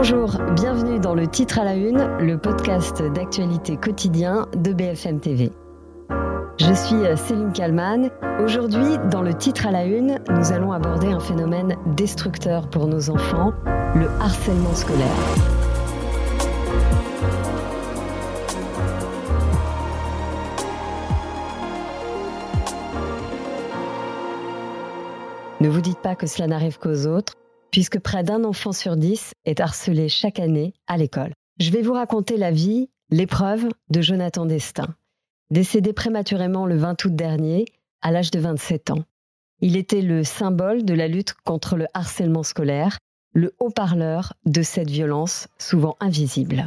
Bonjour, bienvenue dans le titre à la une, le podcast d'actualité quotidien de BFM TV. Je suis Céline Kalman. Aujourd'hui, dans le titre à la une, nous allons aborder un phénomène destructeur pour nos enfants, le harcèlement scolaire. Ne vous dites pas que cela n'arrive qu'aux autres, puisque près d'un enfant sur dix est harcelé chaque année à l'école. Je vais vous raconter la vie, l'épreuve de Jonathan Destin, décédé prématurément le 20 août dernier, à l'âge de 27 ans. Il était le symbole de la lutte contre le harcèlement scolaire, le haut-parleur de cette violence souvent invisible.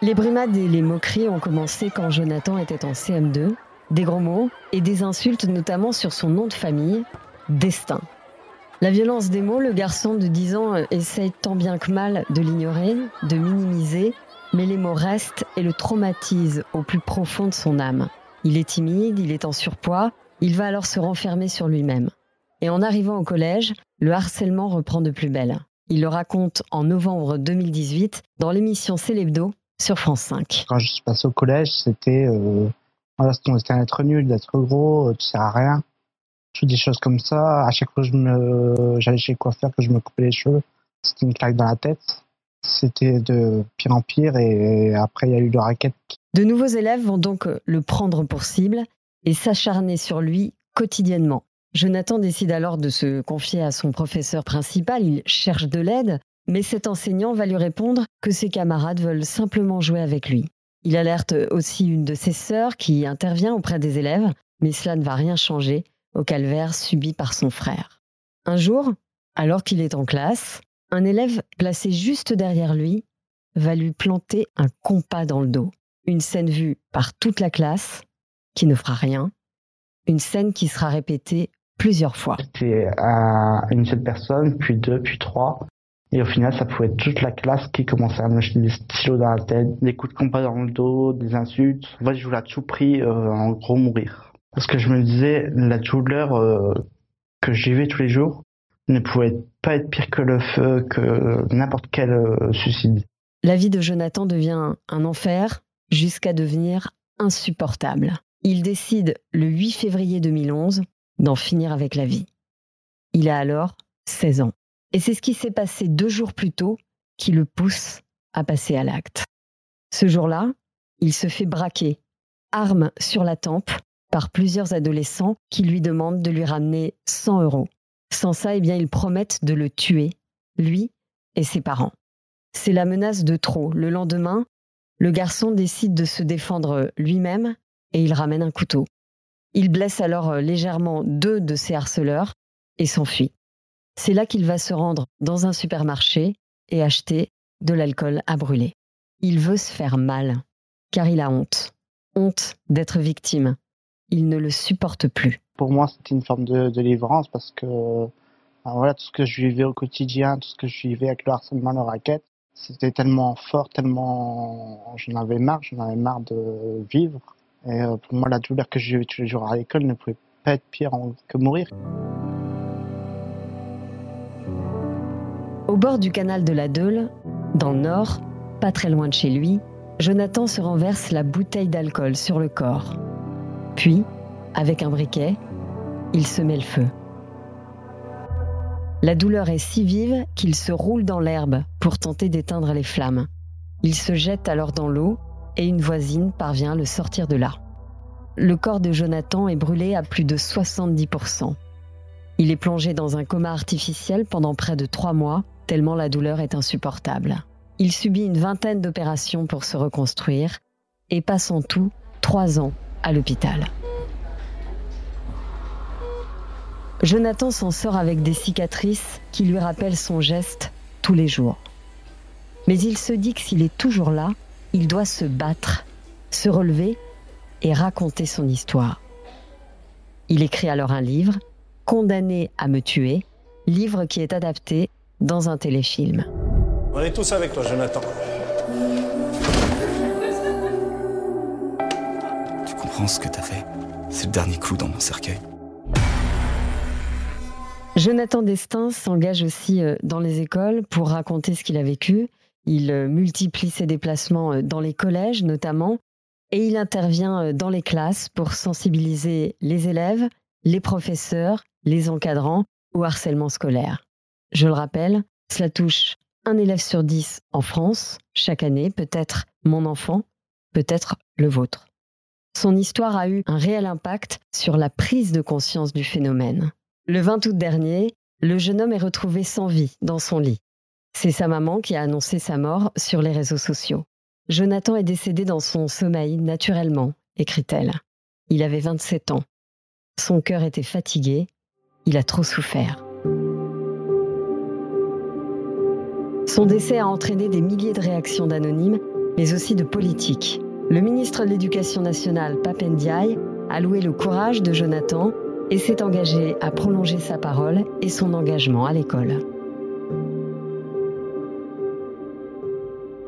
Les brimades et les moqueries ont commencé quand Jonathan était en CM2, des gros mots et des insultes notamment sur son nom de famille, Destin. La violence des mots, le garçon de 10 ans essaye tant bien que mal de l'ignorer, de minimiser, mais les mots restent et le traumatisent au plus profond de son âme. Il est timide, il est en surpoids, il va alors se renfermer sur lui-même. Et en arrivant au collège, le harcèlement reprend de plus belle. Il le raconte en novembre 2018 dans l'émission Célébdo sur France 5. Quand je suis passé au collège, c'était euh, voilà, c'était d'être nul, d'être gros, euh, tu sers à rien. Toutes des choses comme ça. À chaque fois que je me, j'allais chez le coiffeur, que je me coupais les cheveux, c'était une claque dans la tête. C'était de pire en pire et après il y a eu le raquette. De nouveaux élèves vont donc le prendre pour cible et s'acharner sur lui quotidiennement. Jonathan décide alors de se confier à son professeur principal, il cherche de l'aide, mais cet enseignant va lui répondre que ses camarades veulent simplement jouer avec lui. Il alerte aussi une de ses sœurs qui intervient auprès des élèves, mais cela ne va rien changer au calvaire subi par son frère. Un jour, alors qu'il est en classe, un élève placé juste derrière lui va lui planter un compas dans le dos. Une scène vue par toute la classe qui ne fera rien. Une scène qui sera répétée plusieurs fois. C'était une seule personne, puis deux, puis trois. Et au final, ça pouvait être toute la classe qui commençait à me jeter des stylos dans la tête, des coups de compas dans le dos, des insultes. En je voulais à tout prix, euh, en gros, mourir. Parce que je me disais, la douleur euh, que j'y vais tous les jours ne pouvait pas être pire que le feu, que n'importe quel euh, suicide. La vie de Jonathan devient un enfer jusqu'à devenir insupportable. Il décide le 8 février 2011 d'en finir avec la vie. Il a alors 16 ans. Et c'est ce qui s'est passé deux jours plus tôt qui le pousse à passer à l'acte. Ce jour-là, il se fait braquer, arme sur la tempe, par plusieurs adolescents qui lui demandent de lui ramener 100 euros. Sans ça, eh bien, ils promettent de le tuer, lui et ses parents. C'est la menace de trop. Le lendemain, le garçon décide de se défendre lui-même et il ramène un couteau. Il blesse alors légèrement deux de ses harceleurs et s'enfuit. C'est là qu'il va se rendre dans un supermarché et acheter de l'alcool à brûler. Il veut se faire mal, car il a honte. Honte d'être victime. Il ne le supporte plus. Pour moi, c'était une forme de, délivrance parce que ben voilà, tout ce que je vivais au quotidien, tout ce que je vivais avec le harcèlement, le raquette, c'était tellement fort, tellement j'en avais marre, j'en avais marre de vivre. Et euh, pour moi, la douleur que je vivais tous les jours à l'école ne pouvait pas être pire que mourir. Au bord du canal de la Deule, dans le nord, pas très loin de chez lui, Jonathan se renverse la bouteille d'alcool sur le corps. Puis, avec un briquet, il se met le feu. La douleur est si vive qu'il se roule dans l'herbe pour tenter d'éteindre les flammes. Il se jette alors dans l'eau et une voisine parvient à le sortir de là. Le corps de Jonathan est brûlé à plus de 70%. Il est plongé dans un coma artificiel pendant près de trois mois tellement la douleur est insupportable. Il subit une vingtaine d'opérations pour se reconstruire et passe en tout trois ans à l'hôpital. Jonathan s'en sort avec des cicatrices qui lui rappellent son geste tous les jours. Mais il se dit que s'il est toujours là, il doit se battre, se relever et raconter son histoire. Il écrit alors un livre, Condamné à me tuer, livre qui est adapté dans un téléfilm. On est tous avec toi, Jonathan. Ce que t'as fait C'est le dernier clou dans mon cercueil. Jonathan Destin s'engage aussi euh, dans les écoles pour raconter ce qu'il a vécu. Il euh, multiplie ses déplacements euh, dans les collèges notamment et il intervient dans les classes pour sensibiliser les élèves, les professeurs, les encadrants au harcèlement scolaire. Je le rappelle, cela touche un élève sur dix en France chaque année, peut-être mon enfant, peut-être le vôtre. Son histoire a eu un réel impact sur la prise de conscience du phénomène. Le 20 août dernier, le jeune homme est retrouvé sans vie dans son lit. C'est sa maman qui a annoncé sa mort sur les réseaux sociaux. Jonathan est décédé dans son sommeil naturellement, écrit-elle. Il avait 27 ans. Son cœur était fatigué. Il a trop souffert. Son décès a entraîné des milliers de réactions d'anonymes, mais aussi de politiques. Le ministre de l'Éducation nationale, Papendiaï, a loué le courage de Jonathan et s'est engagé à prolonger sa parole et son engagement à l'école.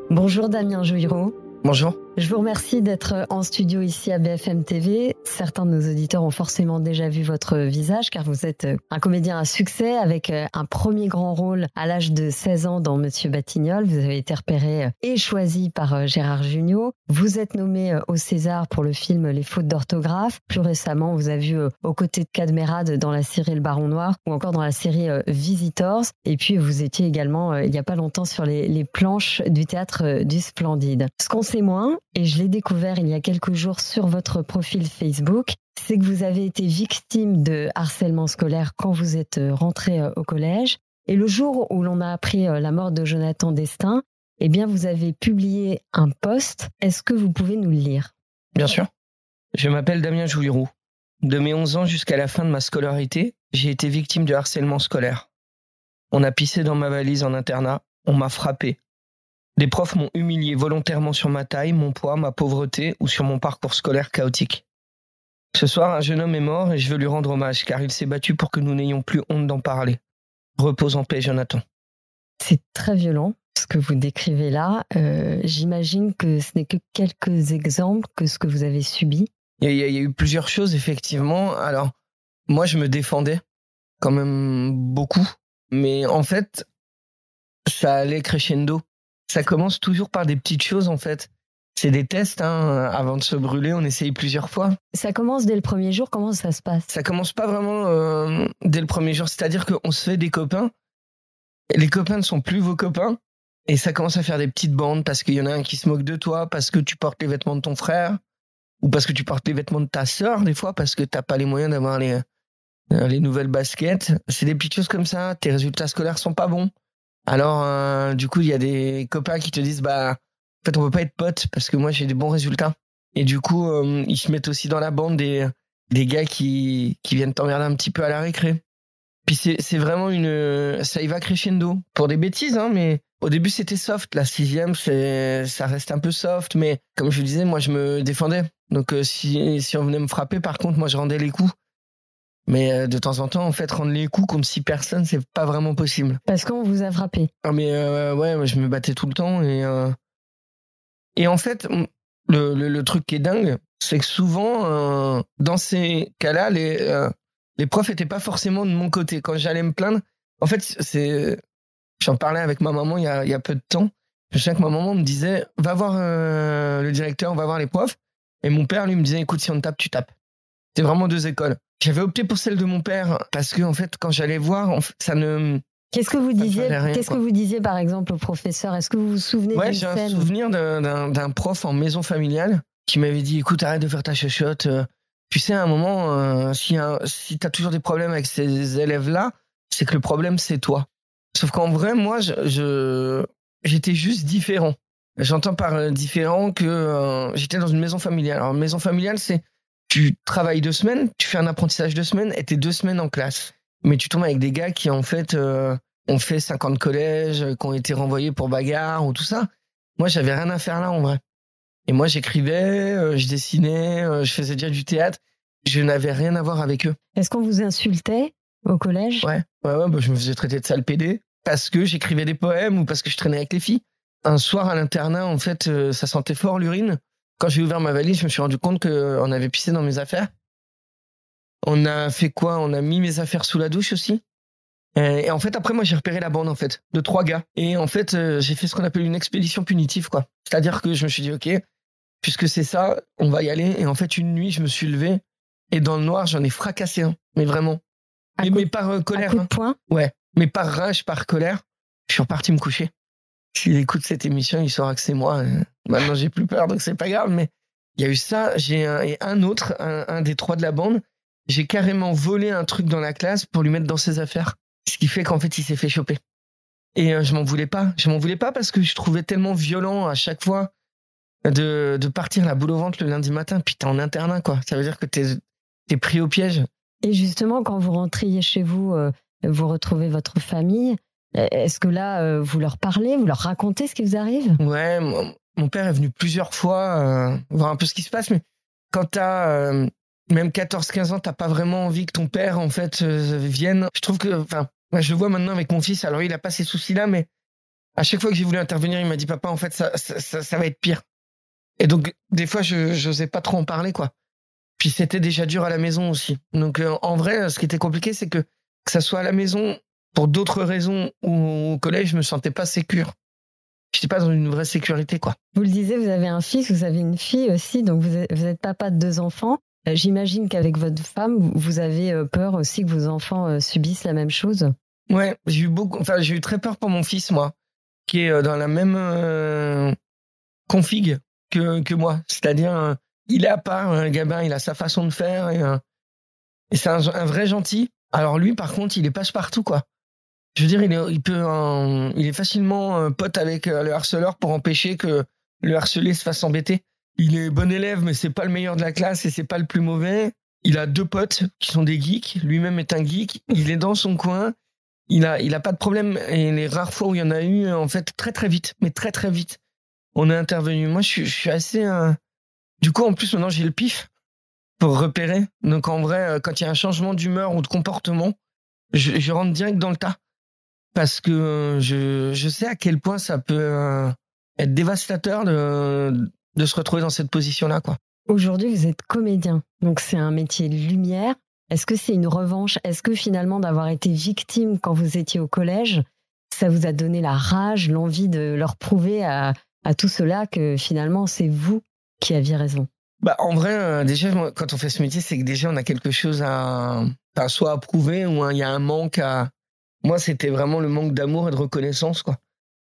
Bonjour Damien Jouiraud. Bonjour. Je vous remercie d'être en studio ici à BFM TV. Certains de nos auditeurs ont forcément déjà vu votre visage car vous êtes un comédien à succès avec euh, un premier grand rôle à l'âge de 16 ans dans Monsieur Batignolles. Vous avez été repéré euh, et choisi par euh, Gérard Jugnot. Vous êtes nommé au César pour le film Les fautes d'orthographe. Plus récemment, vous avez vu aux côtés de Cadmerade dans la série Le Baron Noir ou encore dans la série Visitors. Et puis vous étiez également il n'y a pas longtemps sur les, les planches du théâtre du Splendide. Ce qu'on sait moins, et je l'ai découvert il y a quelques jours sur votre profil Facebook, c'est que vous avez été victime de harcèlement scolaire quand vous êtes euh, rentré euh, au collège. Et le jour où l'on a appris euh, la mort de Jonathan Destin, eh bien, vous avez publié un post. Est-ce que vous pouvez nous le lire? Bien sûr. Je m'appelle Damien Jouirou. De mes 11 ans jusqu'à la fin de ma scolarité, j'ai été victime de harcèlement scolaire. On a pissé dans ma valise en internat, on m'a frappé, des profs m'ont humilié volontairement sur ma taille, mon poids, ma pauvreté ou sur mon parcours scolaire chaotique. Ce soir, un jeune homme est mort et je veux lui rendre hommage car il s'est battu pour que nous n'ayons plus honte d'en parler. Repose en paix, Jonathan. C'est très violent ce que vous décrivez là. Euh, j'imagine que ce n'est que quelques exemples que ce que vous avez subi. Il y, y, a eu plusieurs choses, effectivement. Alors, moi, je me défendais quand même beaucoup. Mais en fait, ça allait crescendo ça commence toujours par des petites choses en fait. C'est des tests, hein. avant de se brûler, on essaye plusieurs fois. Ça commence dès le premier jour, comment ça se passe? Ça commence pas vraiment euh, dès le premier jour, c'est-à-dire qu'on se fait des copains, les copains ne sont plus vos copains, et ça commence à faire des petites bandes parce qu'il y en a un qui se moque de toi, parce que tu portes les vêtements de ton frère, ou parce que tu portes les vêtements de ta sœur, des fois, parce que t'as pas les moyens d'avoir les, euh, les nouvelles baskets. C'est des petites choses comme ça, tes résultats scolaires sont pas bons. Alors, euh, du coup, il y a des copains qui te disent, bah, en fait, on peut pas être potes parce que moi, j'ai des bons résultats. Et du coup, euh, ils se mettent aussi dans la bande des, des gars qui, qui viennent t'emmerder un petit peu à la récré. Puis c'est vraiment une, ça y va crescendo pour des bêtises, hein, mais au début c'était soft. La sixième, c'est, ça reste un peu soft, mais comme je vous disais, moi je me défendais. Donc euh, si, si on venait me frapper, par contre, moi je rendais les coups. Mais euh, de temps en temps, en fait, rendre les coups contre six personnes, c'est pas vraiment possible. Parce qu'on vous a frappé. Ah, mais euh, ouais, je me battais tout le temps. Et, euh, et en fait, le, le, truc qui est dingue, c'est que souvent, dans ces cas-là, les, les profs étaient pas forcément de mon côté. Quand j'allais me plaindre, en fait, c'est. J'en parlais avec ma maman il y a, il y a peu de temps. Je sais que ma maman me disait va voir le directeur, va voir les profs. Et mon père, lui, me disait écoute, si on tape, tu tapes. C'est vraiment deux écoles. J'avais opté pour celle de mon père parce que en fait, quand j'allais voir, ça ne. Qu'est-ce que vous disiez Qu'est-ce que vous disiez par exemple au professeur? Est-ce que vous vous souvenez Ouais, j'ai un souvenir d'un prof en maison familiale qui m'avait dit "Écoute, arrête de faire ta chuchote. Euh, tu sais, à un moment, euh, si, si tu as toujours des problèmes avec ces élèves-là, c'est que le problème c'est toi." Sauf qu'en vrai, moi, je j'étais juste différent. J'entends par euh, différent que j'étais dans une maison familiale. Alors, maison familiale, c'est tu travailles deux semaines, tu fais un apprentissage deux semaines et t'es deux semaines en classe. Mais tu tombes avec des gars qui, en fait, euh, ont fait 50 collèges, qui ont été renvoyés pour bagarre ou tout ça. Moi, j'avais rien à faire là, en vrai. Et moi, j'écrivais, euh, je dessinais, euh, je faisais déjà du théâtre. Je n'avais rien à voir avec eux. Est-ce qu'on vous insultait au collège? Ouais, ouais, ouais bah, je me faisais traiter de sale pédé parce que j'écrivais des poèmes ou parce que je traînais avec les filles. Un soir à l'internat, en fait, ça sentait fort l'urine. Quand j'ai ouvert ma valise, je me suis rendu compte qu'on avait pissé dans mes affaires. On a fait quoi? On a mis mes affaires sous la douche aussi. Euh, Et en fait, après, moi, j'ai repéré la bande, en fait, de trois gars. Et en fait, euh, j'ai fait ce qu'on appelle une expédition punitive, quoi. C'est-à-dire que je me suis dit, OK, puisque c'est ça, on va y aller. Et en fait, une nuit, je me suis levé et dans le noir, j'en ai fracassé un. Mais vraiment. À Mais, coup- mais par euh, À colère. coup de hein. Ouais. Mais par rage, par colère, je suis reparti me coucher. S'il écoute cette émission, il saura que c'est moi. Euh, Maintenant, j'ai plus peur, donc c'est pas grave. Mais il y a eu ça. J'ai un, et un autre, un, des trois de la bande. J'ai carrément volé un truc dans la classe pour lui mettre dans ses affaires. Ce qui fait qu'en fait, il s'est fait choper. Et euh, je m'en voulais pas. Je m'en voulais pas parce que je trouvais tellement violent à chaque fois de, partir la boule au ventre le lundi matin. Puis t'es en internat, quoi. Ça veut dire que t'es es pris au piège. Et justement, quand vous rentriez chez vous, euh, vous retrouvez votre famille. Est-ce que là, euh, vous leur parlez, vous leur racontez ce qui vous arrive? Ouais, mon, père est venu plusieurs fois euh, voir un peu ce qui se passe, mais quand t'as euh, même 14-15 ans, t'as pas vraiment envie que ton père, en fait, vienne. Je trouve que, enfin, je vois maintenant avec mon fils, alors il a pas ces soucis-là, mais à chaque fois que j'ai voulu intervenir, il m'a dit, papa, en fait, ça, ça, ça, ça va être pire. Et donc, des fois, je j'osais pas trop en parler, quoi. Puis c'était déjà dur à la maison aussi. Donc, en vrai, ce qui était compliqué, c'est que, que ça soit à la maison, pour d'autres raisons, au collège, je me sentais pas sécure. J'étais pas dans une vraie sécurité, quoi. Vous le disiez, vous avez un fils, vous avez une fille aussi, donc vous êtes, vous êtes papa de deux enfants. Euh, J'imagine qu'avec votre femme, vous- avez euh, peur aussi que vos enfants euh, subissent la même chose. Ouais, j'ai eu beaucoup, enfin, j'ai eu très peur pour mon fils, moi, qui est dans la même euh, config que, que moi. C'est-à-dire, euh, il est à part, un gamin, il a sa façon de faire et, euh, et c'est un, un vrai gentil. Alors lui, par contre, il est passe-partout, quoi. Je veux dire, il est, euh, facilement euh, pote avec euh, le harceleur pour empêcher que le harcelé se fasse embêter. Il est bon élève, mais c'est pas le meilleur de la classe et c'est pas le plus mauvais. Il a deux potes qui sont des geeks. Lui-même est un geek. Il est dans son coin. Il a, il a pas de problème. Et les rares fois où il y en a eu, en fait, très très vite, mais très très vite, on est intervenu. Moi, je suis, assez. euh, Du coup, en plus, maintenant, j'ai le pif pour repérer. Donc, en vrai, euh, quand il y a un changement d'humeur ou de comportement, je rentre direct dans le tas. Parce que je, je sais à quel point ça peut euh, être dévastateur de, de se retrouver dans cette position-là, quoi. Aujourd'hui, vous êtes comédien, donc c'est un métier de lumière. Est-ce que c'est une revanche? Est-ce que finalement d'avoir été victime quand vous étiez au collège, ça vous a donné la rage, l'envie de leur prouver à, à tout cela que finalement c'est vous qui aviez raison? Bah, en vrai, euh, déjà, quand on fait ce métier, c'est que déjà, on a quelque chose à, à soit à prouver ou il y a un manque à. Moi, c'était vraiment le manque d'amour et de reconnaissance, quoi.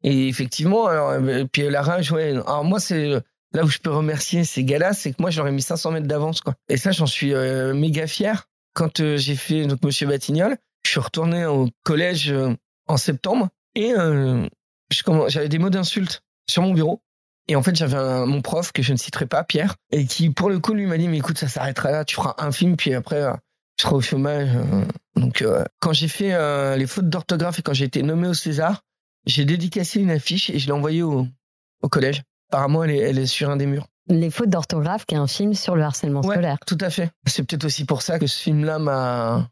Et effectivement, alors, euh, puis la rage, ouais. Alors, moi, c'est là où je peux remercier ces gars-là, c'est que moi, j'aurais mis 500 mètres d'avance, quoi. Et ça, j'en suis euh, méga fier. Quand euh, j'ai fait donc Monsieur Batignol, je suis retourné au collège euh, en septembre et euh, j'avais des mots d'insulte sur mon bureau. Et en fait, j'avais mon prof que je ne citerai pas, Pierre, et qui, pour le coup, lui m'a dit, mais écoute, ça s'arrêtera là, tu feras un film, puis après, tu seras au chômage. euh. Donc, euh, quand j'ai fait euh, les fautes d'orthographe et quand j'ai été nommé au César, j'ai dédicacé une affiche et je l'ai envoyée au, au collège. Apparemment, elle est, elle est sur un des murs. Les fautes d'orthographe, qui est un film sur le harcèlement Ouais. scolaire. Tout à fait. C'est peut-être aussi pour ça que ce film-là m'a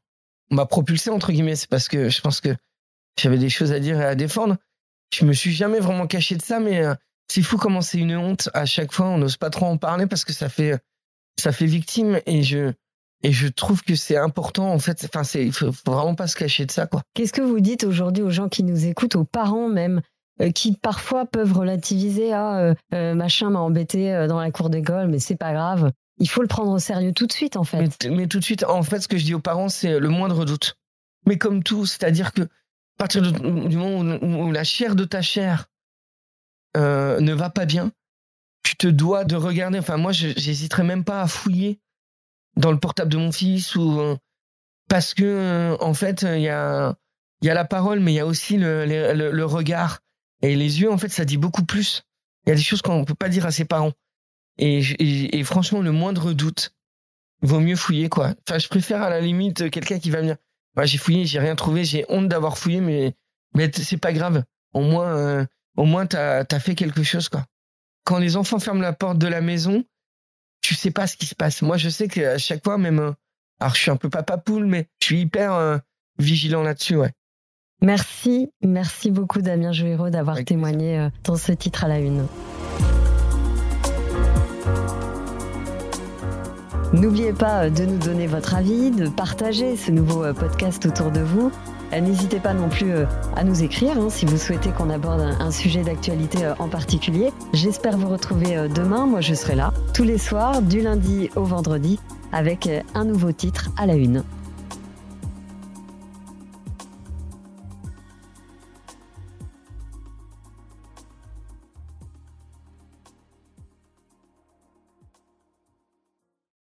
m'a propulsé entre guillemets. C'est parce que je pense que j'avais des choses à dire et à défendre. Je me suis jamais vraiment caché de ça, mais euh, c'est fou comment c'est une honte. À chaque fois, on n'ose pas trop en parler parce que ça fait ça fait victime et je et je trouve que c'est important en fait. Enfin, c'est il faut, faut vraiment pas se cacher de ça quoi. Qu'est-ce que vous dites aujourd'hui aux gens qui nous écoutent, aux parents même, euh, qui parfois peuvent relativiser Ah, euh, euh, machin m'a embêté dans la cour d'école, mais c'est pas grave. Il faut le prendre au sérieux tout de suite, en fait. Mais, mais tout de suite, en fait, ce que je dis aux parents, c'est le moindre doute. Mais comme tout, c'est-à-dire que à partir de- du moment où, où la chair de ta chair ne va pas bien, tu te dois de regarder. Enfin, moi, je- j'hésiterais même pas à fouiller dans le portable de mon fils ou euh, parce que euh, en fait, il y a il y a la parole, mais il y a aussi le, le, le- regard et les yeux. En fait, ça dit beaucoup plus. Il y a des choses qu'on peut pas dire à ses parents. Et, et, et franchement, le moindre doute, vaut mieux fouiller quoi. Enfin, je préfère à la limite quelqu'un qui va me dire bah, j'ai fouillé, j'ai rien trouvé, j'ai honte d'avoir fouillé, mais mais c'est pas grave. Au moins, euh, au moins t'as as fait quelque chose quoi. Quand les enfants ferment la porte de la maison, tu sais pas ce qui se passe. Moi, je sais qu'à chaque fois, même, euh, alors je suis un peu papa poule, mais je suis hyper euh, vigilant là-dessus, ouais. Merci, merci beaucoup Damien Jouéro d'avoir Avec témoigné euh, dans ce titre à la une. N'oubliez pas de nous donner votre avis, de partager ce nouveau podcast autour de vous. N'hésitez pas non plus à nous écrire hein, si vous souhaitez qu'on aborde un sujet d'actualité en particulier. J'espère vous retrouver demain. Moi, je serai là tous les soirs, du lundi au vendredi, avec un nouveau titre à la une.